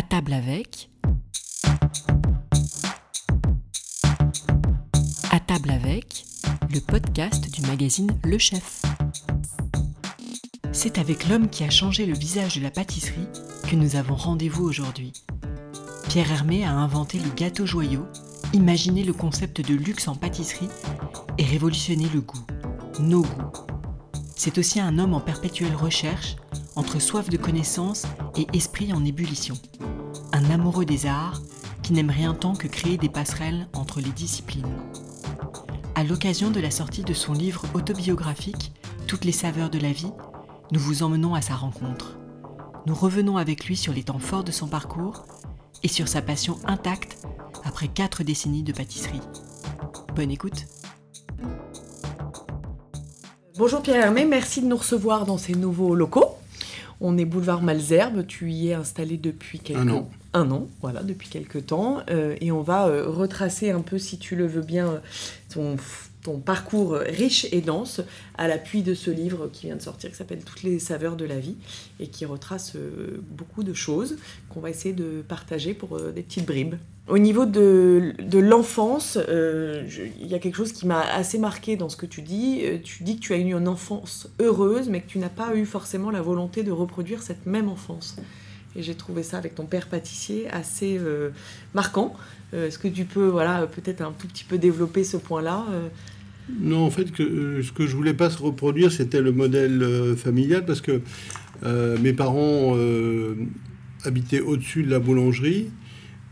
À table avec. À table avec, le podcast du magazine Le Chef. C'est avec l'homme qui a changé le visage de la pâtisserie que nous avons rendez-vous aujourd'hui. Pierre Hermé a inventé le gâteau joyau, imaginé le concept de luxe en pâtisserie et révolutionné le goût, nos goûts. C'est aussi un homme en perpétuelle recherche entre soif de connaissance et esprit en ébullition. Un amoureux des arts qui n'aime rien tant que créer des passerelles entre les disciplines. À l'occasion de la sortie de son livre autobiographique Toutes les saveurs de la vie, nous vous emmenons à sa rencontre. Nous revenons avec lui sur les temps forts de son parcours et sur sa passion intacte après quatre décennies de pâtisserie. Bonne écoute Bonjour Pierre Hermé, merci de nous recevoir dans ces nouveaux locaux. On est boulevard Malzerbe, tu y es installé depuis quelques Un an. Un an, voilà, depuis quelques temps. Euh, et on va euh, retracer un peu, si tu le veux bien, euh, ton, ton parcours riche et dense à l'appui de ce livre qui vient de sortir, qui s'appelle Toutes les saveurs de la vie, et qui retrace euh, beaucoup de choses qu'on va essayer de partager pour des petites bribes. Au niveau de, de l'enfance, euh, il y a quelque chose qui m'a assez marqué dans ce que tu dis. Euh, Tu dis que tu as eu une enfance heureuse, mais que tu n'as pas eu forcément la volonté de reproduire cette même enfance. Et j'ai trouvé ça avec ton père pâtissier assez euh, marquant. Est-ce que tu peux, voilà, peut-être un tout petit peu développer ce point-là Non, en fait, ce que je voulais pas se reproduire, c'était le modèle familial, parce que mes parents habitaient au-dessus de la boulangerie.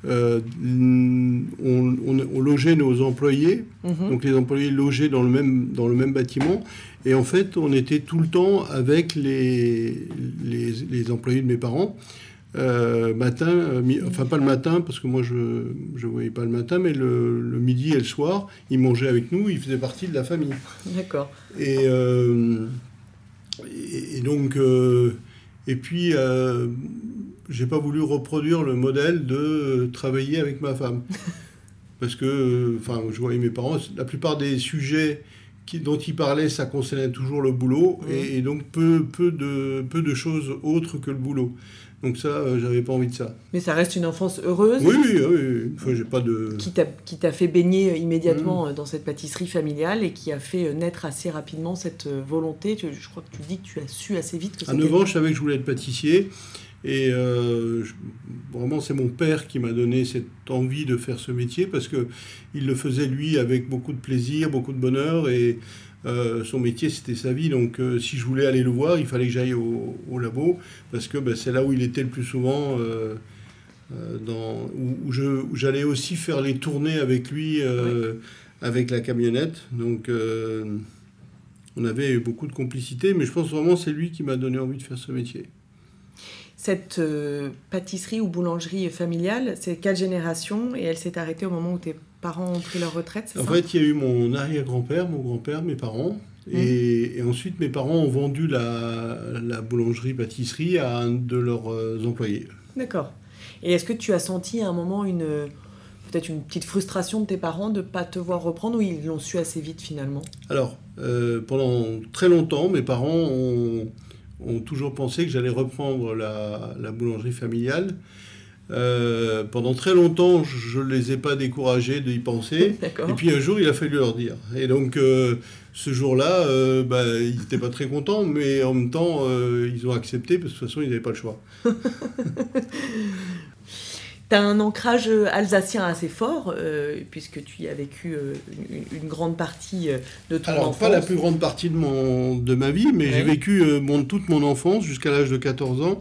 Euh, on, on- on logeait nos employés, Mhm. donc les employés logeaient dans le même, dans le même bâtiment. Et en fait, on était tout le temps avec les, les, les employés de mes parents. Euh, matin, euh, mi- enfin pas le matin, parce que moi je ne voyais pas le matin, mais le, le midi et le soir, ils mangeaient avec nous, ils faisaient partie de la famille. D'accord. Et, et, et donc, et puis, j'ai pas voulu reproduire le modèle de travailler avec ma femme. Parce que, euh, enfin, je voyais mes parents, la plupart des sujets qui, dont ils parlaient, ça concernait toujours le boulot, et, et donc peu, peu, de, peu de choses autres que le boulot. Donc ça, euh, j'avais pas envie de ça. Mais ça reste une enfance heureuse Oui, oui, oui. Enfin, j'ai pas de... qui t'a fait baigner euh, immédiatement Mm. euh, dans cette pâtisserie familiale et qui a fait euh, naître assez rapidement cette euh, volonté. Je crois que tu dis que tu as su assez vite que À c'était... 9 ans, je savais que je voulais être pâtissier. Et euh, je- vraiment, c'est mon père qui m'a donné cette envie de faire ce métier parce que il le faisait lui avec beaucoup de plaisir, beaucoup de bonheur. Et euh, son métier, c'était sa vie. Donc, euh, si je voulais aller le voir, il fallait que j'aille au, au labo parce que ben, c'est là où il était le plus souvent. dans, où, j'allais aussi faire les tournées avec lui, avec la camionnette. Donc, on avait eu beaucoup de complicité, mais je pense vraiment que c'est lui qui m'a donné envie de faire ce métier. Cette euh, pâtisserie ou boulangerie familiale, c'est quelle génération Et elle s'est arrêtée au moment où tes parents ont pris leur retraite, En ça? fait, il y a eu mon arrière-grand-père, mon grand-père, mes parents. Et, et ensuite, mes parents ont vendu la, la boulangerie-pâtisserie à un de leurs euh, employés. D'accord. Et est-ce que tu as senti à un moment une peut-être une petite frustration de tes parents de ne pas te voir reprendre ou ils l'ont su assez vite finalement? Alors, euh, pendant très longtemps, mes parents ont, ont toujours pensé que j'allais reprendre la, la boulangerie familiale. Euh, pendant très longtemps, je ne les ai pas découragés d'y penser. Et puis un jour, il a fallu leur dire. Et donc, euh, ce jour-là, euh, bah, ils n'étaient pas très contents, mais en même temps, ils ont accepté, parce que de toute façon, ils n'avaient pas le choix. Tu as un ancrage euh, alsacien assez fort, euh, puisque tu y as vécu euh, une, une grande partie de ton Alors, enfance. pas la plus grande partie de, mon, de ma vie, mais Ouais. j'ai vécu euh, mon, toute mon enfance jusqu'à l'âge de 14 ans.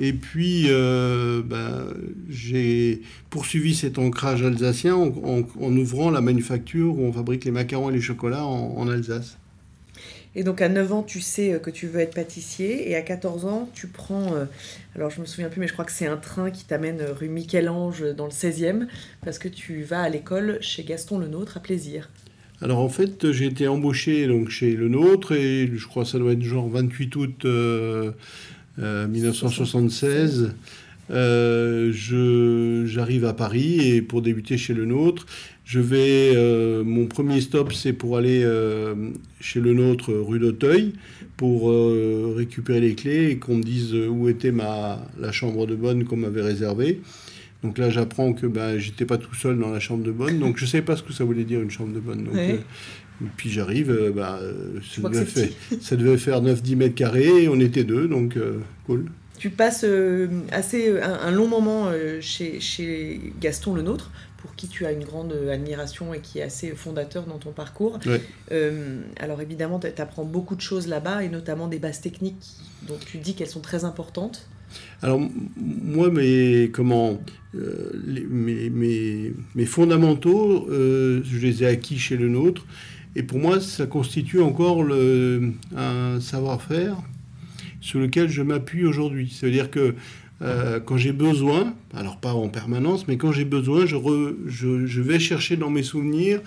Et puis, ben, j'ai poursuivi cet ancrage alsacien en, en- en ouvrant la manufacture où on fabrique les macarons et les chocolats en, en Alsace. Et donc à 9 ans, tu sais euh, que tu veux être pâtissier, et à 14 ans, tu prends, euh, alors je me souviens plus, mais je crois que c'est un train qui t'amène euh, rue Michel-Ange dans le 16e, parce que tu vas à l'école chez Gaston Lenôtre à Plaisir. Alors en fait, j'ai été embauché donc, chez Le Nôtre et je crois que ça doit être genre 28 août euh, euh, 1976. Euh, je- j'arrive à Paris et pour débuter chez le nôtre, je vais. Euh, mon premier stop, c'est pour aller euh, chez le nôtre, rue d'Auteuil, pour récupérer les clés et qu'on me dise où était ma, la chambre de bonne qu'on m'avait réservée. Donc là, j'apprends que ben, j'étais pas tout seul dans la chambre de bonne, donc je ne savais pas ce que ça voulait dire une chambre de bonne. Donc, puis j'arrive, ben, ça, devait faire, ça, devait faire 9-10 mètres carrés, et on était deux, donc cool. Tu passes assez un, long moment chez, chez Gaston le nôtre pour qui tu as une grande admiration et qui est assez fondateur dans ton parcours. Euh, alors évidemment, tu apprends beaucoup de choses là-bas, et notamment des bases techniques dont tu dis qu'elles sont très importantes. Alors moi, mes, comment, euh, mes, mes, mes, fondamentaux, euh, je les ai acquis chez le nôtre. Et pour moi, ça constitue encore le, un savoir-faire sur lequel je m'appuie aujourd'hui. C'est-à-dire que euh, quand j'ai besoin, alors pas en permanence, mais quand j'ai besoin, je, vais chercher dans mes souvenirs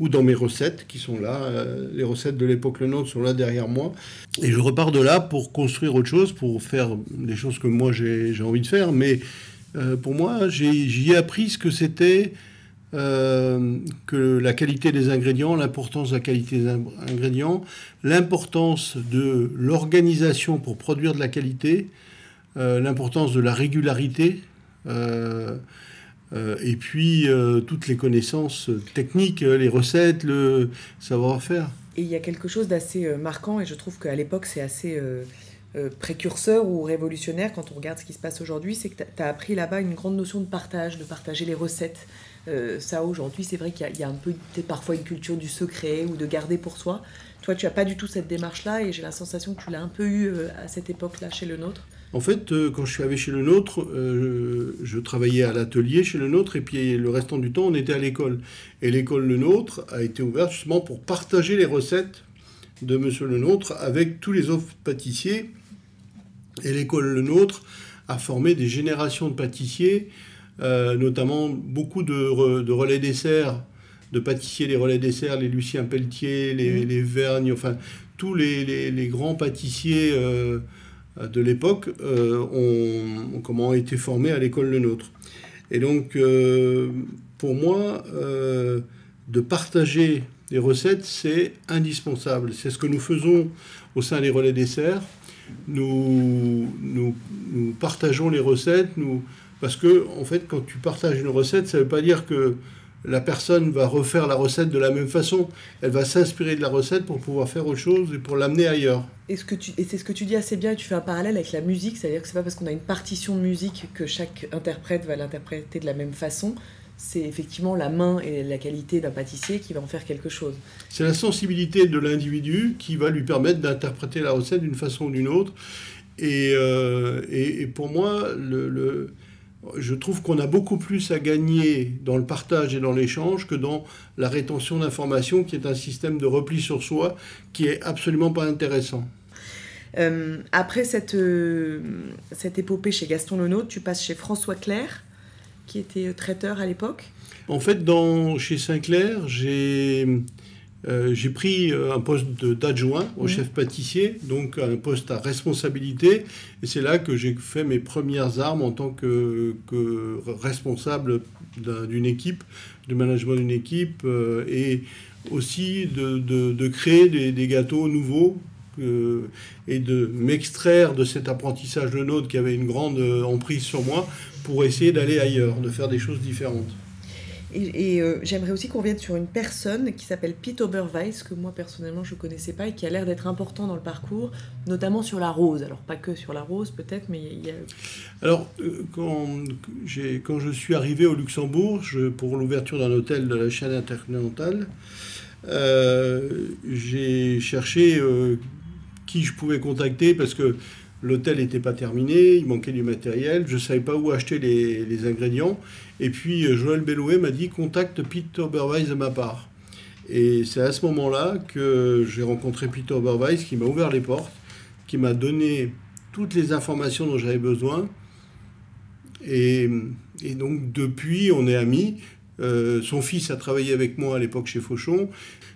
ou dans mes recettes qui sont là, euh, les recettes de l'époque Le Nôtre sont là derrière moi, et je repars de là pour construire autre chose, pour faire des choses que moi j'ai envie de faire, mais euh, pour moi, j'y ai, appris ce que c'était que la qualité des ingrédients, l'importance de la qualité des ingrédients, l'importance de l'organisation pour produire de la qualité, euh, l'importance de la régularité. Euh, euh, et puis toutes les connaissances techniques, les recettes, le savoir-faire. Et il y a quelque chose d'assez marquant, et je trouve qu'à l'époque c'est assez précurseur ou révolutionnaire quand on regarde ce qui se passe aujourd'hui, c'est que tu as appris là-bas une grande notion de partage, de partager les recettes. Ça aujourd'hui, c'est vrai qu'il y, a un peu parfois une culture du secret ou de garder pour soi. Toi, tu n'as pas du tout cette démarche-là et j'ai la sensation que tu l'as un peu eu à cette époque-là chez le nôtre. En fait, euh, quand je suis arrivé chez le nôtre, euh, je travaillais à l'atelier chez le nôtre et puis le restant du temps, on était à l'école. Et l'école Le Nôtre a été ouverte justement pour partager les recettes de Monsieur Le Nôtre avec tous les autres pâtissiers. Et l'école Le Nôtre a formé des générations de pâtissiers, euh, notamment beaucoup de, relais desserts, de pâtissiers, les relais desserts, les Lucien Pelletier, les, mmh. les Vergnes, enfin tous les, grands pâtissiers de l'époque euh, ont, comment, été formés à l'école Le Nôtre. Et donc, euh, pour moi, euh, de partager les recettes, c'est indispensable. C'est ce que nous faisons au sein des relais desserts. Nous, nous, nous partageons les recettes, nous, parce que, en fait, quand tu partages une recette, ça ne veut pas dire que la personne va refaire la recette de la même façon. Elle va s'inspirer de la recette pour pouvoir faire autre chose et pour l'amener ailleurs. Et, c'est ce que tu dis assez bien, et tu fais un parallèle avec la musique, c'est-à-dire que c'est pas parce qu'on a une partition de musique que chaque interprète va l'interpréter de la même façon. C'est effectivement la main et la qualité d'un pâtissier qui va en faire quelque chose. C'est la sensibilité de l'individu qui va lui permettre d'interpréter la recette d'une façon ou d'une autre. Et, euh, et, pour moi, le je trouve qu'on a beaucoup plus à gagner dans le partage et dans l'échange que dans la rétention d'informations, qui est un système de repli sur soi qui est absolument pas intéressant. Euh, après cette, euh, cette épopée chez Gaston Lenôtre, tu passes chez François Clair, qui était traiteur à l'époque. En fait, dans, chez Saint-Clair, j'ai euh, j'ai pris euh, un poste d'adjoint au chef pâtissier, donc un poste à responsabilité. Et c'est là que j'ai fait mes premières armes en tant que, que responsable d'une équipe, de management d'une équipe, euh, et aussi de, de, de créer des, des, gâteaux nouveaux. et de m'extraire de cet apprentissage de nôtre qui avait une grande emprise sur moi pour essayer d'aller ailleurs, de faire des choses différentes. Et, euh, j'aimerais aussi qu'on revienne sur une personne qui s'appelle Pete Oberweis, que moi personnellement je ne connaissais pas et qui a l'air d'être important dans le parcours, notamment sur la rose. Alors pas que sur la rose peut-être, mais il y a... Alors euh, quand, quand je suis arrivé au Luxembourg pour l'ouverture d'un hôtel de la chaîne intercontinentale, euh, j'ai cherché qui je pouvais contacter parce que L'hôtel n'était pas terminé, il manquait du matériel, je ne savais pas où acheter les, ingrédients. Et puis euh, Joël Bellouet m'a dit contacte Peter Oberweis de ma part. Et c'est à ce moment-là que j'ai rencontré Peter Oberweis qui m'a ouvert les portes, qui m'a donné toutes les informations dont j'avais besoin. Et, donc depuis, on est amis. Euh, son fils a travaillé avec moi à l'époque chez Fauchon.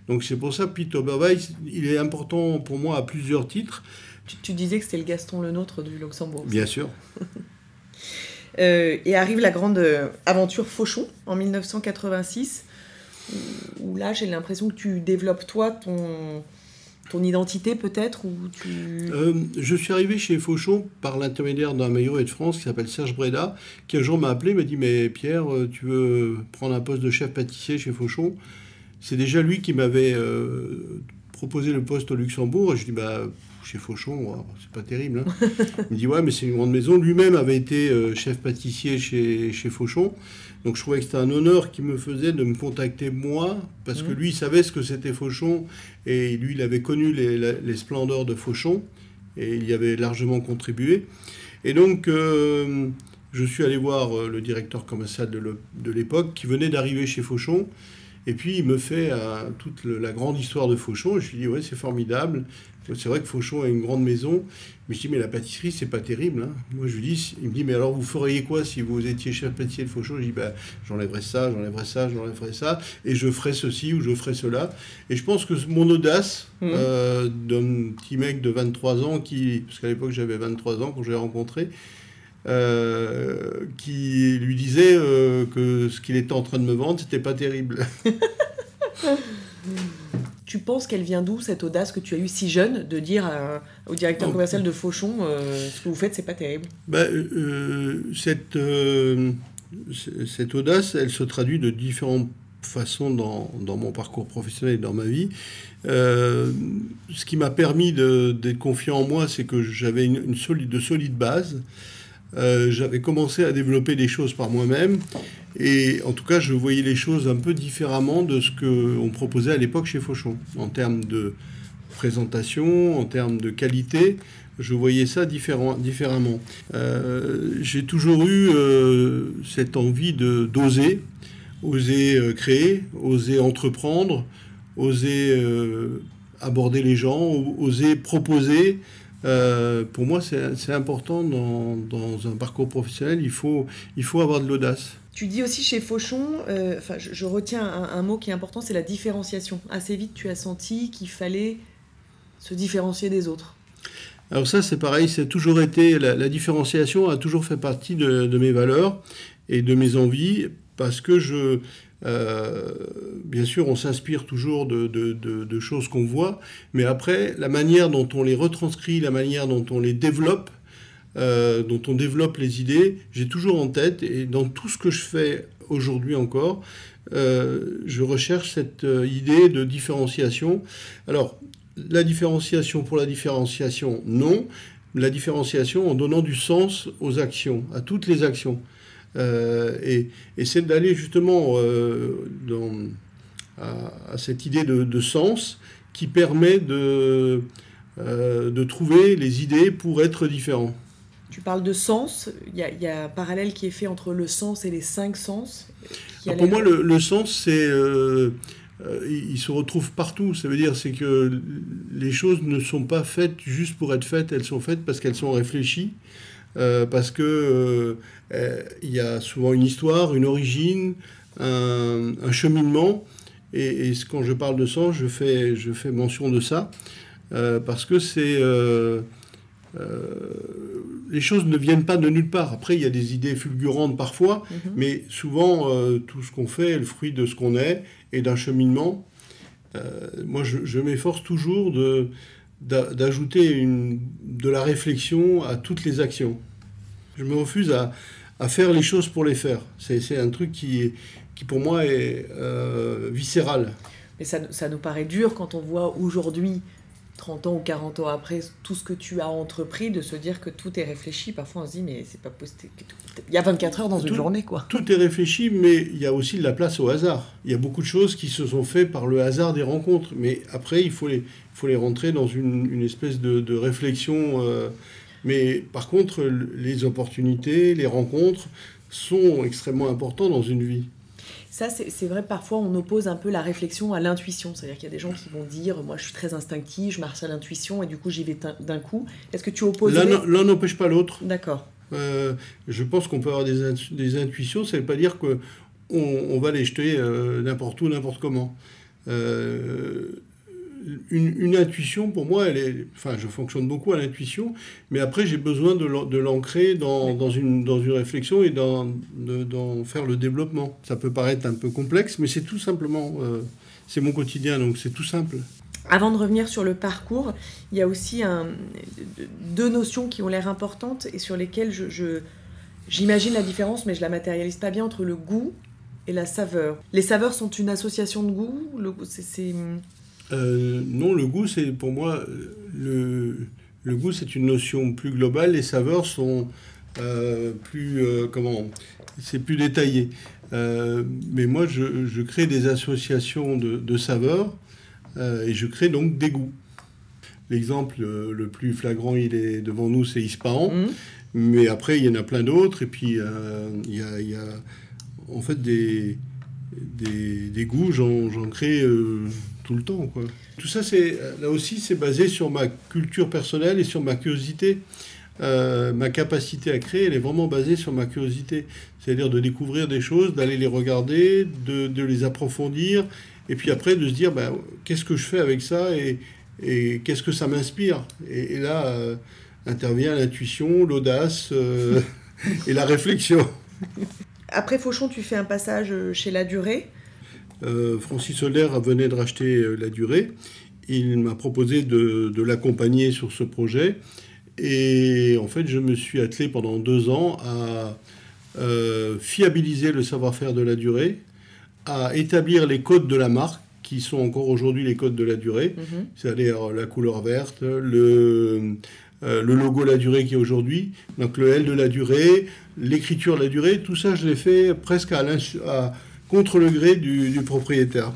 Donc c'est pour ça Peter Oberweis, il est important pour moi à plusieurs titres. Tu, disais que c'était le Gaston le nôtre du Luxembourg. Bien sûr. Euh, et arrive la grande euh, aventure Fauchon en 1986, où, là j'ai l'impression que tu développes toi ton, ton identité peut-être ou tu... Euh, je suis arrivé chez Fauchon par l'intermédiaire d'un maillot de France qui s'appelle Serge Breda, qui un jour m'a appelé, m'a dit Mais Pierre, tu veux prendre un poste de chef pâtissier chez Fauchon? C'est déjà lui qui m'avait euh, proposé le poste au Luxembourg. Et je dis Bah, chez Fauchon, wow, c'est pas terrible. Hein. Il me dit Ouais, mais c'est une grande maison. Lui-même avait été euh, chef pâtissier chez, chez Fauchon. Donc je trouvais que c'était un honneur qu'il me faisait de me contacter moi, parce que Mhm. lui il savait ce que c'était Fauchon, et lui il avait connu les, les- les splendeurs de Fauchon, et il y avait largement contribué. Et donc euh, je suis allé voir euh, le directeur commercial de l'époque, qui venait d'arriver chez Fauchon, et puis il me fait euh, toute le- la grande histoire de Fauchon, et je lui dis ouais c'est formidable, c'est vrai que Fauchon a une grande maison, mais je dis mais la pâtisserie c'est pas terrible. hein. Moi je lui dis, il me dit mais alors vous feriez quoi si vous étiez chef pâtissier de Fauchon? Je dis bah j'enlèverais ça, j'enlèverais ça, j'enlèverais ça, et je ferais ceci ou je ferais cela. Et je pense que mon audace Mhm. euh, d'un petit mec de 23 ans, qui, parce qu'à l'époque j'avais 23 ans quand je l'ai rencontré, euh, qui lui disait euh, que ce qu'il était en train de me vendre, c'était pas terrible. Tu penses qu'elle vient d'où cette audace que tu as eue si jeune de dire à- au directeur commercial de Fauchon euh, ce que vous faites c'est pas terrible? Bah, euh, cette, euh, cette audace, elle se traduit de différentes façons dans, dans mon parcours professionnel et dans ma vie. Ce qui m'a permis d'être confiant en moi, c'est que j'avais une, une solide, de solides bases. Euh, j'avais commencé à développer des choses par moi-même. Et en tout cas, je voyais les choses un peu différemment de ce qu'on proposait à l'époque chez Fauchon. En termes de présentation, en termes de qualité, je voyais ça différemment. Euh, J'ai toujours eu euh, cette envie d'oser, oser créer, oser entreprendre, oser aborder les gens, oser proposer. Euh, pour moi, c'est important dans, dans un parcours professionnel. Il faut, il faut avoir de l'audace. Tu dis aussi chez Fauchon, euh, enfin, je, je retiens un, un mot qui est important, c'est la différenciation. Assez vite, tu as senti qu'il fallait se différencier des autres. Alors ça, c'est pareil, c'est toujours été, la, la différenciation a toujours fait partie de, de mes valeurs et de mes envies, parce que je, euh, bien sûr, on s'inspire toujours de, de- de- choses qu'on voit, mais après, la manière dont on les retranscrit, la manière dont on les développe, euh, dont on développe les idées, j'ai toujours en tête, et dans tout ce que je fais aujourd'hui encore, euh, je recherche cette idée de différenciation. Alors, la différenciation pour la différenciation, non. La différenciation en donnant du sens aux actions, à toutes les actions. Euh, et et c'est d'aller justement euh, dans, à, à cette idée de, de sens qui permet de, euh, de trouver les idées pour être différent. Tu parles de sens, il y, a- il y a un parallèle qui est fait entre le sens et les cinq sens. pour moi, le, le sens, c'est. euh, euh, il se retrouve partout. Ça veut dire c'est que les choses ne sont pas faites juste pour être faites, elles sont faites parce qu'elles sont réfléchies, euh, parce que il y a souvent une histoire, une origine, un, un cheminement. Et, et quand je parle de sens, je fais, je fais mention de ça, euh, parce que c'est. euh, euh, les choses ne viennent pas de nulle part. Après, il y a des idées fulgurantes parfois, Mhm. mais souvent, euh, tout ce qu'on fait est le fruit de ce qu'on est et d'un cheminement. Euh, moi, je, je m'efforce toujours de, d'ajouter de la réflexion à toutes les actions. Je me refuse à, à faire les choses pour les faire. C'est, un truc qui, qui, pour moi, est euh, viscéral. Mais ça, ça nous paraît dur quand on voit aujourd'hui, 30 ans ou 40 ans après, tout ce que tu as entrepris, de se dire que tout est réfléchi. Parfois, on se dit, mais c'est pas possible. Il y a 24 heures dans une journée, quoi. Tout est réfléchi, mais il y a aussi de la place au hasard. Il y a beaucoup de choses qui se sont faites par le hasard des rencontres. Mais après, il faut les, faut les rentrer dans une, une espèce de, de réflexion. euh, mais par contre, les opportunités, les rencontres sont extrêmement importants dans une vie. Ça, c'est vrai, parfois, on oppose un peu la réflexion à l'intuition. C'est-à-dire qu'il y a des gens qui vont dire, moi, je suis très instinctif, je marche à l'intuition, et du coup, j'y vais d'un- coup. Est-ce que tu opposes L'un n'empêche pas l'autre. D'accord. Euh, je pense qu'on peut avoir des, intu- des intuitions, ça ne veut pas dire que on, on va les jeter euh, n'importe où, n'importe comment. Euh, une, intuition, pour moi, elle est, enfin, je fonctionne beaucoup à l'intuition, mais après, j'ai besoin de l'ancrer dans, dans, une, dans une réflexion et d'en faire le développement. Ça peut paraître un peu complexe, mais c'est tout simplement, euh, c'est mon quotidien, donc c'est tout simple. Avant de revenir sur le parcours, il y a aussi un, deux notions qui ont l'air importantes et sur lesquelles je, j'imagine la différence, mais je la matérialise pas bien entre le goût et la saveur. Les saveurs sont une association de goût le, c'est, euh, Non, le goût, c'est pour moi, le, le goût, c'est une notion plus globale. Les saveurs sont euh, plus, euh, comment, c'est plus détaillé. mais moi, je, je, crée des associations de, de saveurs et je crée donc des goûts. L'exemple le plus flagrant, il est devant nous, c'est Ispahan. Mmh. Mais après, il y en a plein d'autres. Et puis, il y a, y a en fait des, des, goûts, j'en crée euh, tout le temps. Quoi. Tout ça, c'est là aussi, c'est basé sur ma culture personnelle et sur ma curiosité. Euh, ma capacité à créer, elle est vraiment basée sur ma curiosité. C'est-à-dire de découvrir des choses, d'aller les regarder, de, les approfondir, et puis après de se dire, ben, qu'est-ce que je fais avec ça et, qu'est-ce que ça m'inspire? Et, là euh, intervient l'intuition, l'audace et la réflexion. Après Fauchon, tu fais un passage euh, chez La Durée. Euh, Francis Soler venait de racheter euh, La Durée. Il m'a proposé de, l'accompagner sur ce projet. Et en fait, je me suis attelé pendant deux ans à fiabiliser le savoir-faire de la durée, à établir les codes de la marque, qui sont encore aujourd'hui les codes de la durée, mhm. c'est-à-dire la couleur verte, le, le logo La Durée qui est aujourd'hui, donc le L de la durée, l'écriture, la durée, tout ça, je l'ai fait presque à, contre le gré du, propriétaire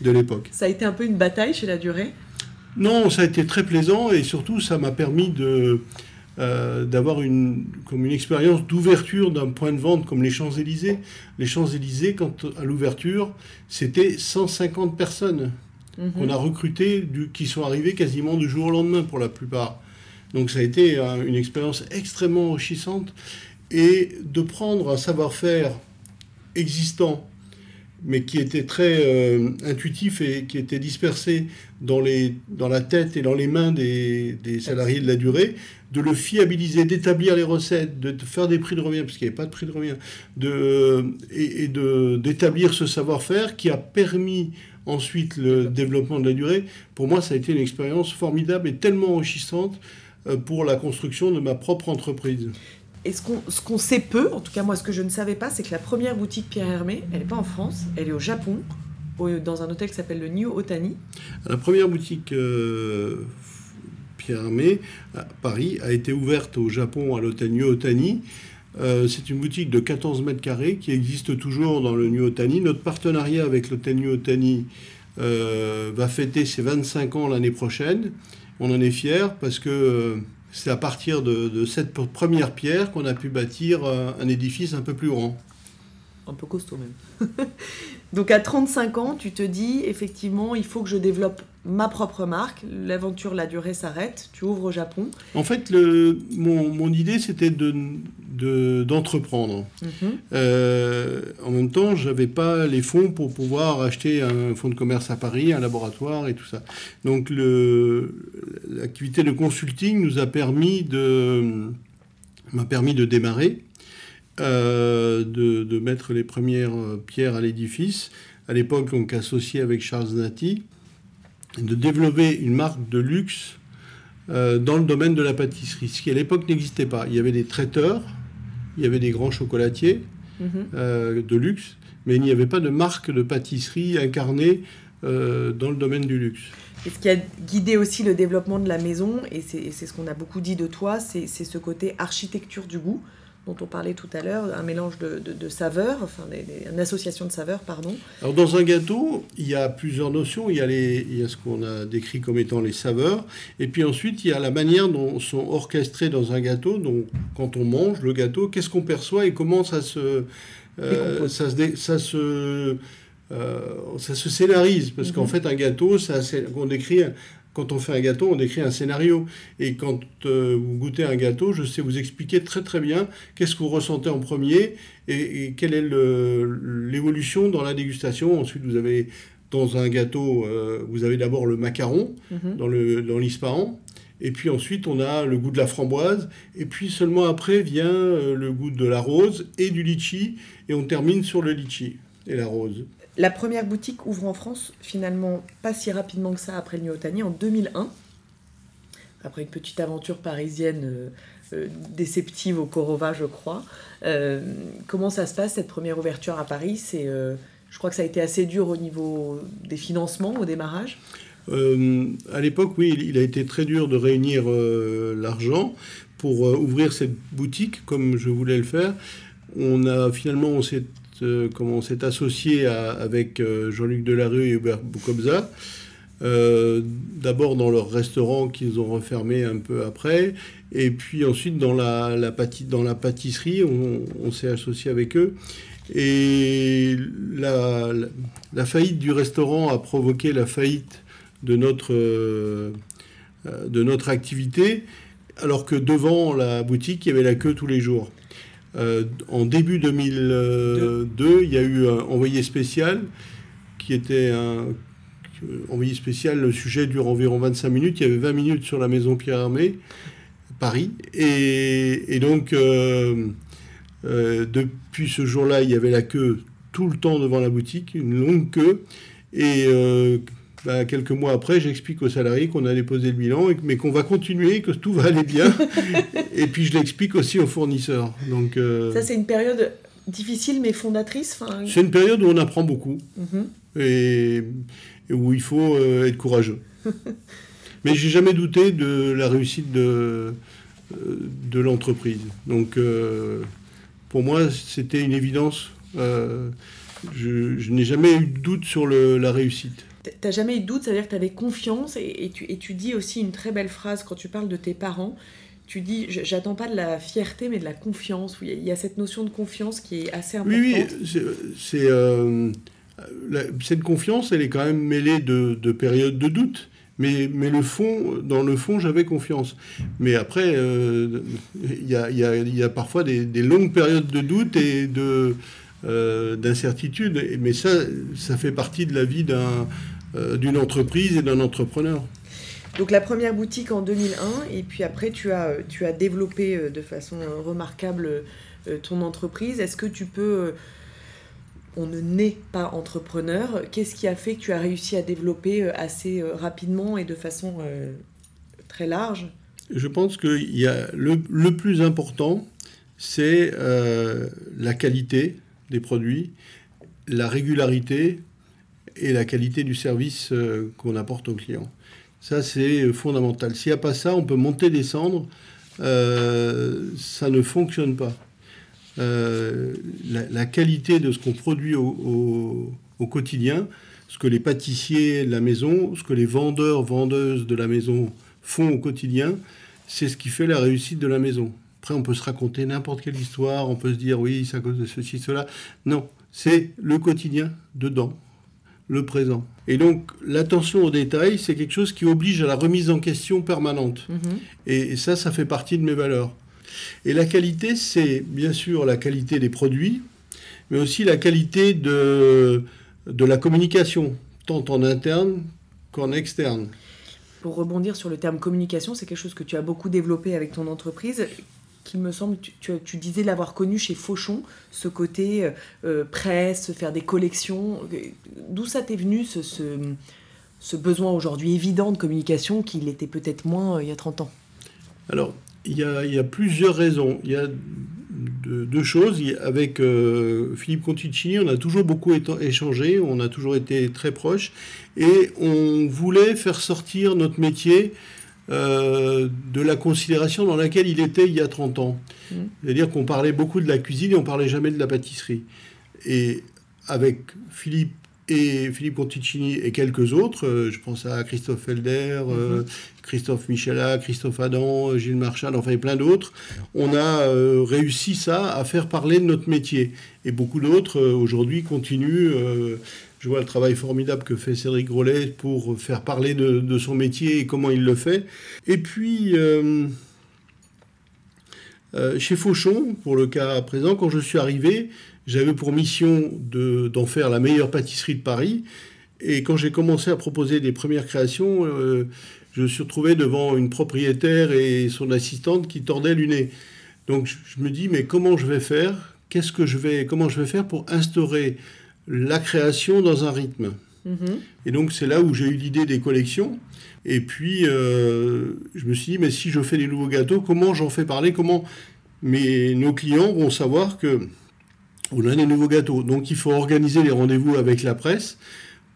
de l'époque. Ça a été un peu une bataille chez la durée? Non, ça a été très plaisant et surtout, ça m'a permis de, euh, d'avoir une, comme une expérience d'ouverture d'un point de vente comme les Champs-Élysées. Les Champs-Élysées, quand à l'ouverture, c'était 150 personnes mhm. qu'on a recrutées, qui sont arrivées quasiment du jour au lendemain pour la plupart. Donc ça a été une expérience extrêmement enrichissante et de prendre un savoir-faire existant, mais qui était très euh, intuitif et qui était dispersé dans, les, dans la tête et dans les mains des, des salariés de la durée, de le fiabiliser, d'établir les recettes, de, faire des prix de revient, parce qu'il n'y avait pas de prix de revient, de, et, et d'établir ce savoir-faire qui a permis ensuite le développement de la durée. Pour moi, ça a été une expérience formidable et tellement enrichissante euh, pour la construction de ma propre entreprise. Et ce qu'on sait peu, en tout cas moi ce que je ne savais pas, c'est que la première boutique Pierre Hermé, elle n'est pas en France, elle est au Japon, dans un hôtel qui s'appelle le New Otani. La première boutique euh, Pierre Hermé à Paris a été ouverte au Japon à l'hôtel New Otani. Euh, c'est une boutique de 14 mètres carrés qui existe toujours dans le New Otani. Notre partenariat avec l'hôtel New Otani euh, va fêter ses 25 ans l'année prochaine. On en est fiers parce que c'est à partir de, cette première pierre qu'on a pu bâtir euh, un édifice un peu plus grand. Un peu costaud même. Donc à 35 ans, tu te dis effectivement, il faut que je développe ma propre marque. L'aventure, la durée s'arrête. Tu ouvres au Japon. En fait, le, mon, mon idée, c'était de, d'entreprendre. Mhm. Euh, en même temps, je n'avais pas les fonds pour pouvoir acheter un fonds de commerce à Paris, un laboratoire et tout ça. Donc l'activité de consulting nous a permis de m'a permis de démarrer, de, de, mettre les premières pierres à l'édifice. À l'époque, donc associé avec Charles Nati, de développer une marque de luxe euh, dans le domaine de la pâtisserie, ce qui à l'époque n'existait pas. Il y avait des traiteurs il y avait des grands chocolatiers mhm. euh, de luxe, mais il n'y avait pas de marque de pâtisserie incarnée euh, dans le domaine du luxe. Et ce qui a guidé aussi le développement de la maison, et c'est ce qu'on a beaucoup dit de toi, c'est ce côté architecture du goût dont on parlait tout à l'heure, un mélange de, saveurs, enfin une association de saveurs, pardon. Alors dans un gâteau, il y a plusieurs notions. Il y a, les, il y a ce qu'on a décrit comme étant les saveurs, et puis ensuite il y a la manière dont sont orchestrés dans un gâteau. Donc quand on mange le gâteau, qu'est-ce qu'on perçoit et comment ça se, euh, ça se, ça se euh, ça se scénarise parce qu'en mhm. fait un gâteau, ça, on décrit quand on fait un gâteau, on décrit un scénario. Et quand euh, vous goûtez un gâteau, je sais vous expliquer très très bien qu'est-ce que vous ressentez en premier et, quelle est l'évolution dans la dégustation. Ensuite, vous avez dans un gâteau, euh, vous avez d'abord le macaron Mhm. dans l'ispahan, et puis ensuite on a le goût de la framboise, et puis seulement après vient euh, le goût de la rose et du litchi, et on termine sur le litchi et la rose. La première boutique ouvre en France, finalement, pas si rapidement que ça après le Nuotani, en 2001. Après une petite aventure parisienne euh, euh, déceptive au Corova, je crois. Euh, comment ça se passe, cette première ouverture à Paris? C'est, Je crois que ça a été assez dur au niveau des financements au démarrage. À l'époque, oui, il- a été très dur de réunir l'argent pour ouvrir cette boutique comme je voulais le faire. On a finalement, on s'est comment on s'est associé avec euh, Jean-Luc Delarue et Hubert Boukobza. Euh, D'abord dans leur restaurant qu'ils ont refermé un peu après, et puis ensuite dans la, pâtisserie, on, s'est associé avec eux. Et la, faillite du restaurant a provoqué la faillite euh, euh, de notre activité, alors que devant la boutique, il y avait la queue tous les jours. Euh, en début 2002, il y a eu un envoyé spécial qui était un envoyé spécial. Le sujet dure environ 25 minutes. Il y avait 20 minutes sur la maison Pierre Armé, Paris. Et, donc, euh, euh, depuis ce jour-là, il y avait la queue tout le temps devant la boutique, une longue queue. Euh, bah, quelques mois après, j'explique aux salariés qu'on a déposé le bilan, mais qu'on va continuer, que tout va aller bien. et puis je l'explique aussi aux fournisseurs. Donc, euh, Ça, c'est une période difficile mais fondatrice. c'est une période où on apprend beaucoup mhm. et, et où il faut euh, être courageux. Mais j'ai jamais douté de la réussite de, euh, de l'entreprise. Donc, euh, pour moi, c'était une évidence. Je, je n'ai jamais eu de doute sur le- la réussite. T'as jamais eu de doute, ça veut dire que tu avais confiance et, et tu, et tu dis aussi une très belle phrase quand tu parles de tes parents. Tu dis, j'attends pas de la fierté mais de la confiance. Il y, a- cette notion de confiance qui est assez importante. Oui, oui, c'est, euh, cette confiance, elle est quand même mêlée de, de périodes de doute. Mais, mais le fond, dans le fond, j'avais confiance. Mais après, euh, il y, a, il y a- il y a parfois des, des longues périodes de doute et de, euh, d'incertitude. Mais ça, ça fait partie de la vie d'un, euh, d'une entreprise et d'un entrepreneur. Donc la première boutique en 2001 et puis après tu as, tu as développé euh, de façon euh, remarquable euh, ton entreprise. Est-ce que tu peux... euh, On ne naît pas entrepreneur. Qu'est-ce qui a fait que tu as réussi à développer euh, assez euh, rapidement et de façon euh, très large? Je pense que y a le, le plus important, c'est euh, la qualité des produits, la régularité et la qualité du service euh, qu'on apporte aux clients. Ça, c'est fondamental. S'il n'y a pas ça, on peut monter, descendre. euh, ça ne fonctionne pas. Euh, la, qualité de ce qu'on produit au- au quotidien, ce que les pâtissiers de la maison, ce que les vendeurs, vendeuses de la maison font au quotidien, c'est ce qui fait la réussite de la maison. Après, on peut se raconter n'importe quelle histoire, on peut se dire oui, c'est à cause de ceci, cela. Non, c'est le quotidien dedans, le présent. Et donc, l'attention aux détails, c'est quelque chose qui oblige à la remise en question permanente. Et, et ça, ça fait partie de mes valeurs. Et la qualité, c'est bien sûr la qualité des produits, mais aussi la qualité de, de la communication, tant en interne qu'en externe. Pour rebondir sur le terme communication, c'est quelque chose que tu as beaucoup développé avec ton entreprise, qui me semble, tu, disais l'avoir connu chez Fauchon, ce côté euh, euh, presse, faire des collections. D'où ça t'est venu ce, besoin aujourd'hui évident de communication qu'il était peut-être moins euh, il y a 30 ans? Alors, il y a, plusieurs raisons. Il y a deux, choses. Avec Philippe Conticini, on a toujours beaucoup échangé, on a toujours été très proches, et on voulait faire sortir notre métier euh, de la considération dans laquelle il était il y a 30 ans. Mhm. C'est-à-dire qu'on parlait beaucoup de la cuisine et on parlait jamais de la pâtisserie. Et avec Philippe et Philippe Conticini et quelques autres, euh, je pense à Christophe Felder, euh, Christophe Michela, Christophe Adam, Gilles Marchal, enfin et plein d'autres, on a euh, réussi ça à faire parler de notre métier. Et beaucoup d'autres aujourd'hui continuent. Je vois le travail formidable que fait Cédric Grolet pour faire parler de, son métier et comment il le fait. Et puis, euh, euh, chez Fauchon, pour le cas présent, quand je suis arrivé, j'avais pour mission de- d'en faire la meilleure pâtisserie de Paris. Et quand j'ai commencé à proposer des premières créations, euh, je me suis retrouvé devant une propriétaire et son assistante qui tordaient le nez. Donc je me dis, mais comment je vais faire? Qu'est-ce que je vais, comment je vais faire pour instaurer la création dans un rythme mm-hmm. Et donc c'est là où j'ai eu l'idée des collections. Et puis euh, je me suis dit, mais si je fais des nouveaux gâteaux, comment j'en fais parler? Comment mes, nos clients vont savoir que on a des nouveaux gâteaux? Donc il faut organiser les rendez-vous avec la presse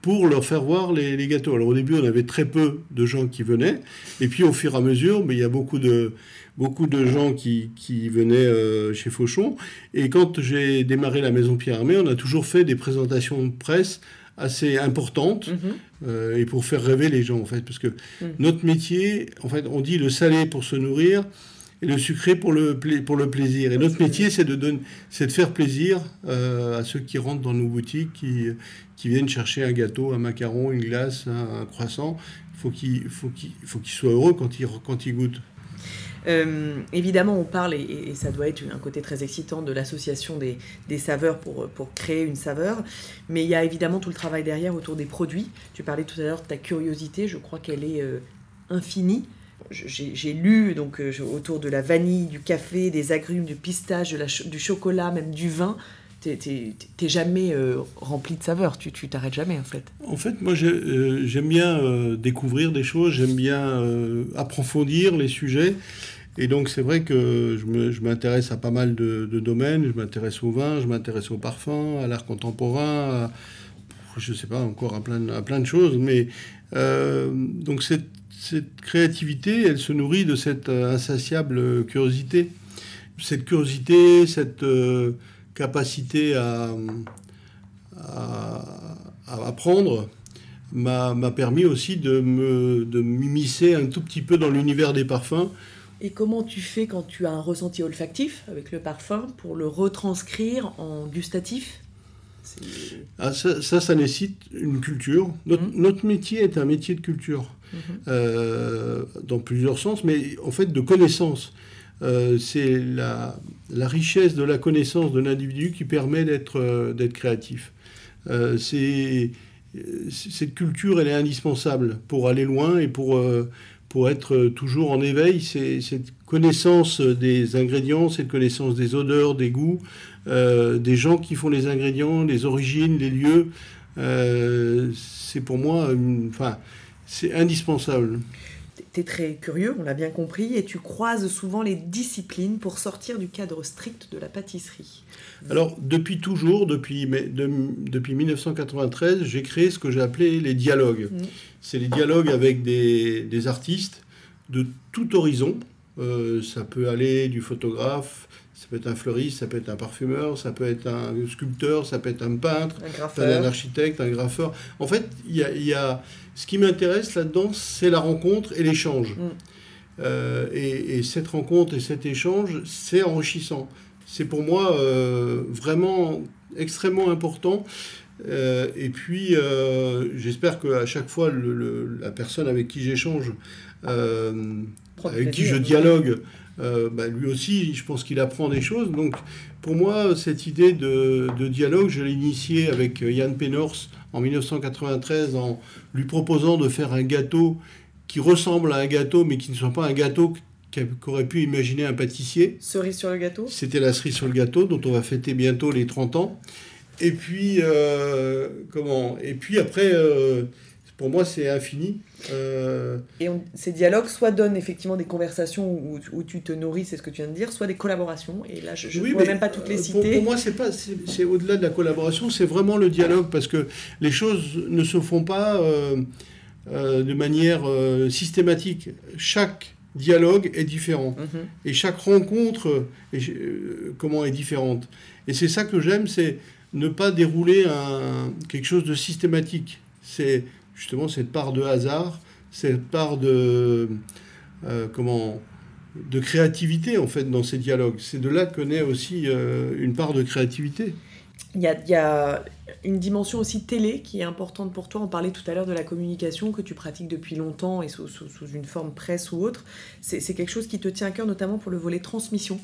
pour leur faire voir les, gâteaux. Alors au début, on avait très peu de gens qui venaient, et puis au fur et à mesure, mais il y a beaucoup de, beaucoup de gens qui, qui venaient euh, chez Fauchon. Et quand j'ai démarré la Maison Pierre Armé, on a toujours fait des présentations de presse assez importantes, mhm. euh, et pour faire rêver les gens, en fait, parce que mhm. notre métier, en fait, on dit le salé pour se nourrir, le sucré pour le, plaisir. Et notre métier, c'est de, faire plaisir euh, à ceux qui rentrent dans nos boutiques, qui, viennent chercher un gâteau, un macaron, une glace, un, croissant. Il faut qu'ils faut soient heureux quand ils, quand goûtent. Euh, évidemment, on parle, et, ça doit être un côté très excitant, de l'association des, saveurs pour, pour créer une saveur, mais il y a évidemment tout le travail derrière autour des produits. Tu parlais tout à l'heure de ta curiosité, je crois qu'elle est euh, infinie j'ai lu donc euh, autour de la vanille, du café, des agrumes, du pistache, du chocolat, même du vin. T'es jamais euh, rempli de saveurs, tu t'arrêtes jamais en fait. En fait, moi euh, j'aime bien découvrir des choses, j'aime bien approfondir les sujets. Et donc c'est vrai que je m'intéresse à pas mal de, domaines, je m'intéresse au vin, je m'intéresse au parfum, à l'art contemporain, je ne sais pas encore à plein, à plein de choses. Mais donc cette cette créativité, elle se nourrit de cette euh, insatiable curiosité. Cette curiosité, cette euh, capacité à, apprendre m'a permis aussi de m'immiscer un tout petit peu dans l'univers des parfums. Et comment tu fais quand tu as un ressenti olfactif avec le parfum pour le retranscrire en gustatif? Ah, ça, ça, nécessite une culture. Notre, mmh. notre, métier est un métier de culture. Euh, dans plusieurs sens, mais en fait de connaissance. Euh, c'est la, la, richesse de la connaissance de l'individu qui permet d'être euh, créatif. cette culture, elle est indispensable pour aller loin et pour, pour être toujours en éveil. C'est cette connaissance des ingrédients, cette connaissance des odeurs, des goûts, des gens qui font les ingrédients, les origines, les lieux. c'est pour moi, enfin, c'est indispensable. Tu es très curieux, on l'a bien compris, et tu croises souvent les disciplines pour sortir du cadre strict de la pâtisserie. Alors, depuis toujours, depuis, depuis 1993, j'ai créé ce que j'ai appelé les dialogues. Mm. C'est les dialogues avec des, artistes de tout horizon. Euh, ça peut aller du photographe, ça peut être un fleuriste, ça peut être un parfumeur, ça peut être un sculpteur, ça peut être un peintre, un, un architecte, un graffeur. En fait, il y a, ce qui m'intéresse là-dedans, c'est la rencontre et l'échange. Mm. Euh, et, cette rencontre et cet échange, c'est enrichissant. C'est pour moi euh, vraiment extrêmement important. Euh, et puis, j'espère qu'à chaque fois, la personne avec qui j'échange, avec qui je dialogue, euh, bah, lui aussi, je pense qu'il apprend des choses. Donc, pour moi, cette idée de, dialogue, je l'ai initiée avec euh, Yann Penors en 1993 en lui proposant de faire un gâteau qui ressemble à un gâteau, mais qui ne soit pas un gâteau qu'aurait pu imaginer un pâtissier. Cerise sur le gâteau? C'était la cerise sur le gâteau, dont on va fêter bientôt les 30 ans. Et puis, euh, comment? Et puis après, pour moi, c'est infini. Euh, Et ces dialogues, soit donnent effectivement des conversations où, où, tu te nourris, c'est ce que tu viens de dire, soit des collaborations. Et là, je ne pourrais même pas toutes les citer. Pour, moi, c'est pas, c'est au-delà de la collaboration, c'est vraiment le dialogue parce que les choses ne se font pas euh, euh, de manière systématique. Chaque dialogue est différent mhm. et chaque rencontre est, comment est différente. Et c'est ça que j'aime, c'est ne pas dérouler quelque chose de systématique. C'est justement cette part de hasard, cette part de, euh, comment, de créativité en fait dans ces dialogues. C'est de là que naît aussi euh, une part de créativité. Il y, a, une dimension aussi télé qui est importante pour toi. On parlait tout à l'heure de la communication que tu pratiques depuis longtemps et sous, une forme presse ou autre. C'est quelque chose qui te tient à cœur, notamment pour le volet transmission.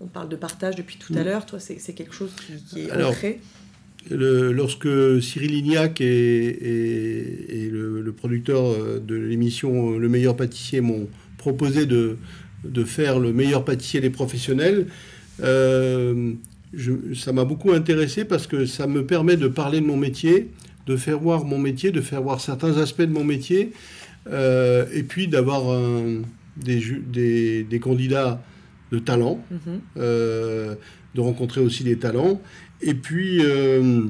On parle de partage depuis tout à mm. l'heure. Toi, c'est quelque chose qui, est ancré lorsque Cyril Lignac et, le, producteur de l'émission Le meilleur pâtissier m'ont proposé de, de, faire le meilleur pâtissier des professionnels, euh, ça m'a beaucoup intéressé parce que ça me permet de parler de mon métier, de faire voir mon métier, de faire voir certains aspects de mon métier, euh, et puis d'avoir des, des, des, candidats de talent, mhm. euh, de rencontrer aussi des talents. Et puis, euh,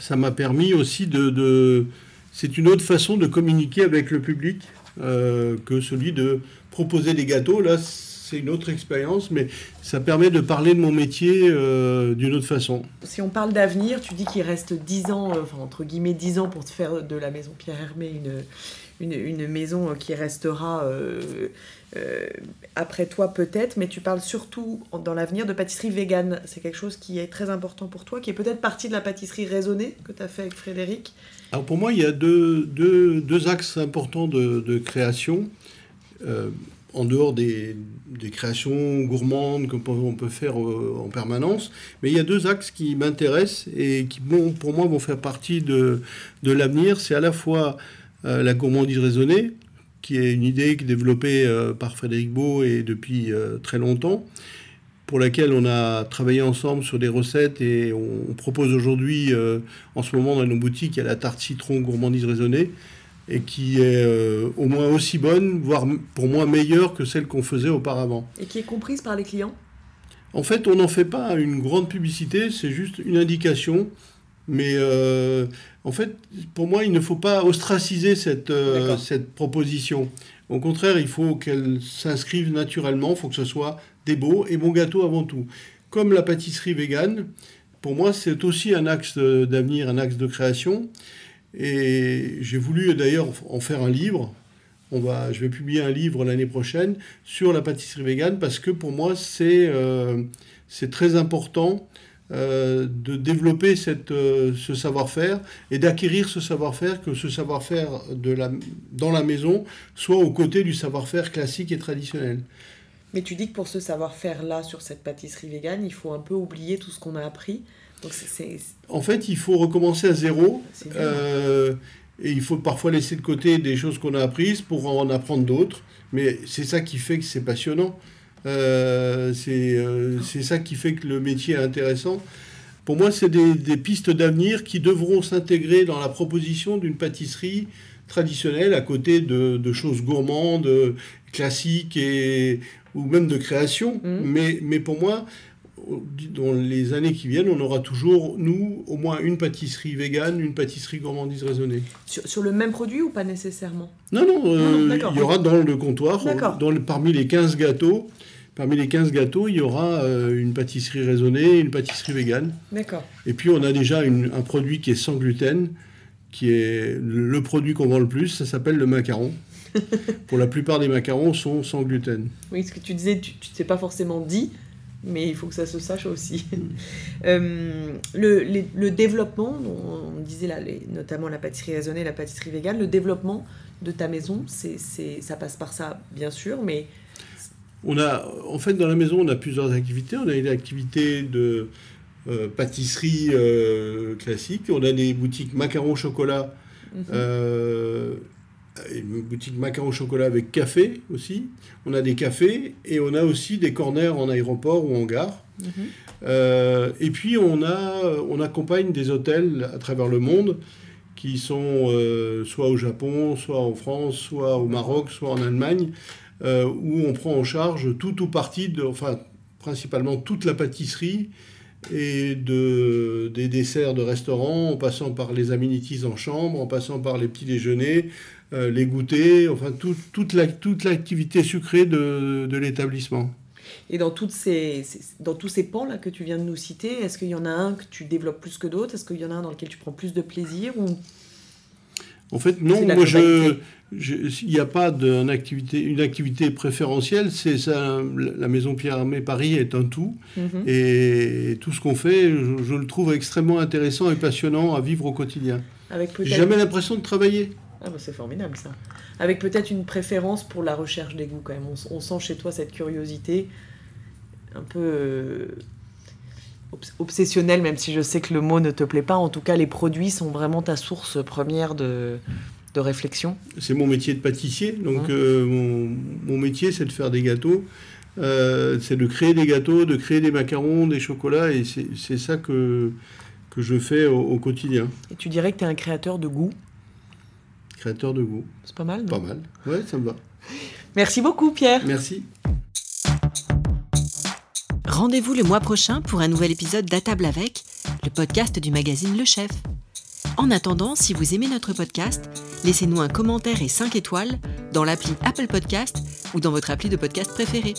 ça m'a permis aussi de... C'est une autre façon de communiquer avec le public que celui de proposer des gâteaux. Là, c'est une autre expérience, mais ça permet de parler de mon métier euh, d'une autre façon. Si on parle d'avenir, tu dis qu'il reste 10 ans, euh, enfin, entre guillemets 10 ans pour te faire de la maison Pierre Hermé une, une, maison qui restera euh, après toi peut-être, mais tu parles surtout dans l'avenir de pâtisserie végane. C'est quelque chose qui est très important pour toi, qui est peut-être partie de la pâtisserie raisonnée que tu as fait avec Frédéric. Alors pour moi, il y a deux, deux, deux axes importants de, de création en dehors des, créations gourmandes qu'on peut, faire euh, en permanence. Mais il y a deux axes qui m'intéressent et qui, pour moi, vont faire partie de, l'avenir. C'est à la fois euh, la gourmandise raisonnée, qui est une idée qui est développée euh, par Frédéric Beau et depuis très longtemps, pour laquelle on a travaillé ensemble sur des recettes et on, propose aujourd'hui, en ce moment dans nos boutiques, il y a la tarte citron gourmandise raisonnée et qui est euh, au moins aussi bonne, voire pour moi meilleure que celle qu'on faisait auparavant. Et qui est comprise par les clients? En fait, on n'en fait pas une grande publicité, c'est juste une indication. Mais euh, en fait, pour moi, il ne faut pas ostraciser cette, euh, cette proposition. Au contraire, il faut qu'elle s'inscrive naturellement, il faut que ce soit des beaux et bons gâteaux avant tout. Comme la pâtisserie végane, pour moi, c'est aussi un axe d'avenir, un axe de création. Et j'ai voulu d'ailleurs en faire un livre. On va, je vais publier un livre l'année prochaine sur la pâtisserie végane parce que pour moi, c'est euh, très important euh, de développer cette, euh, ce savoir-faire et d'acquérir ce savoir-faire, que ce savoir-faire dans la maison soit aux côtés du savoir-faire classique et traditionnel. Mais tu dis que pour ce savoir-faire-là sur cette pâtisserie végane, il faut un peu oublier tout ce qu'on a appris en fait, il faut recommencer à zéro. Euh, et il faut parfois laisser de côté des choses qu'on a apprises pour en apprendre d'autres. Mais c'est ça qui fait que c'est passionnant. Euh, euh, c'est ça qui fait que le métier est intéressant. Pour moi, c'est des, des, pistes d'avenir qui devront s'intégrer dans la proposition d'une pâtisserie traditionnelle à côté de, de, choses gourmandes, classiques et, ou même de création. Mmh. Mais, mais pour moi, dans les années qui viennent, on aura toujours, nous, au moins une pâtisserie végane, une pâtisserie gourmandise raisonnée. Sur, le même produit ou pas nécessairement? Non, non, euh, il y aura dans le comptoir, dans parmi les 15 gâteaux, parmi les 15 gâteaux, il y aura euh, une pâtisserie raisonnée une pâtisserie végane. D'accord. Et puis on a déjà un produit qui est sans gluten, qui est le produit qu'on vend le plus, ça s'appelle le macaron. Pour la plupart des macarons sont sans gluten. Oui, ce que tu disais, tu ne t'es pas forcément dit, mais il faut que ça se sache aussi. Euh, le, le, développement, on disait là, notamment la pâtisserie raisonnée, la pâtisserie végane, le développement de ta maison, c'est, ça passe par ça, bien sûr, mais... On a, en fait, dans la maison, on a plusieurs activités. On a une activité de euh, pâtisserie euh, classique. On a des boutiques macarons chocolat. Mhm une boutique macaron au chocolat avec café aussi. On a des cafés et on a aussi des corners en aéroport ou en gare. Mhm. Euh, et puis on, a, on accompagne des hôtels à travers le monde qui sont euh, soit au Japon, soit en France, soit au Maroc, soit en Allemagne, euh, où on prend en charge tout ou partie, de, enfin principalement toute la pâtisserie et de, des desserts de restaurants, en passant par les amenities en chambre, en passant par les petits déjeuners, euh, les goûters, enfin toute, la, toute l'activité sucrée de, de l'établissement. Et dans, toutes ces, dans tous ces pans-là que tu viens de nous citer, est-ce qu'il y en a un que tu développes plus que d'autres? Est-ce qu'il y en a un dans lequel tu prends plus de plaisir ou... En fait, non, moi, je, il n'y a pas d'une activité, une activité préférentielle. C'est ça, la maison Pierre Armé Paris est un tout. Mhm. Et tout ce qu'on fait, je, le trouve extrêmement intéressant et passionnant à vivre au quotidien. Avec jamais l'impression de travailler. Ah bah c'est formidable ça. Avec peut-être une préférence pour la recherche des goûts quand même. On, sent chez toi cette curiosité un peu... Euh, obsessionnel, même si je sais que le mot ne te plaît pas. En tout cas, les produits sont vraiment ta source première de, de réflexion. C'est mon métier de pâtissier. Donc, Mmh. euh, mon, mon métier, c'est de faire des gâteaux. Euh, c'est de créer des gâteaux, de créer des macarons, des chocolats. Et c'est c'est ça que, que je fais au, au quotidien. Et tu dirais que tu es un créateur de goût? Créateur de goût. C'est pas mal, non Pas mal. Ouais, ça me va. Merci beaucoup, Pierre. Merci. Rendez-vous le mois prochain pour un nouvel épisode d'À table avec, le podcast du magazine Le Chef. En attendant, si vous aimez notre podcast, laissez-nous un commentaire et 5 étoiles dans l'appli Apple Podcast ou dans votre appli de podcast préférée.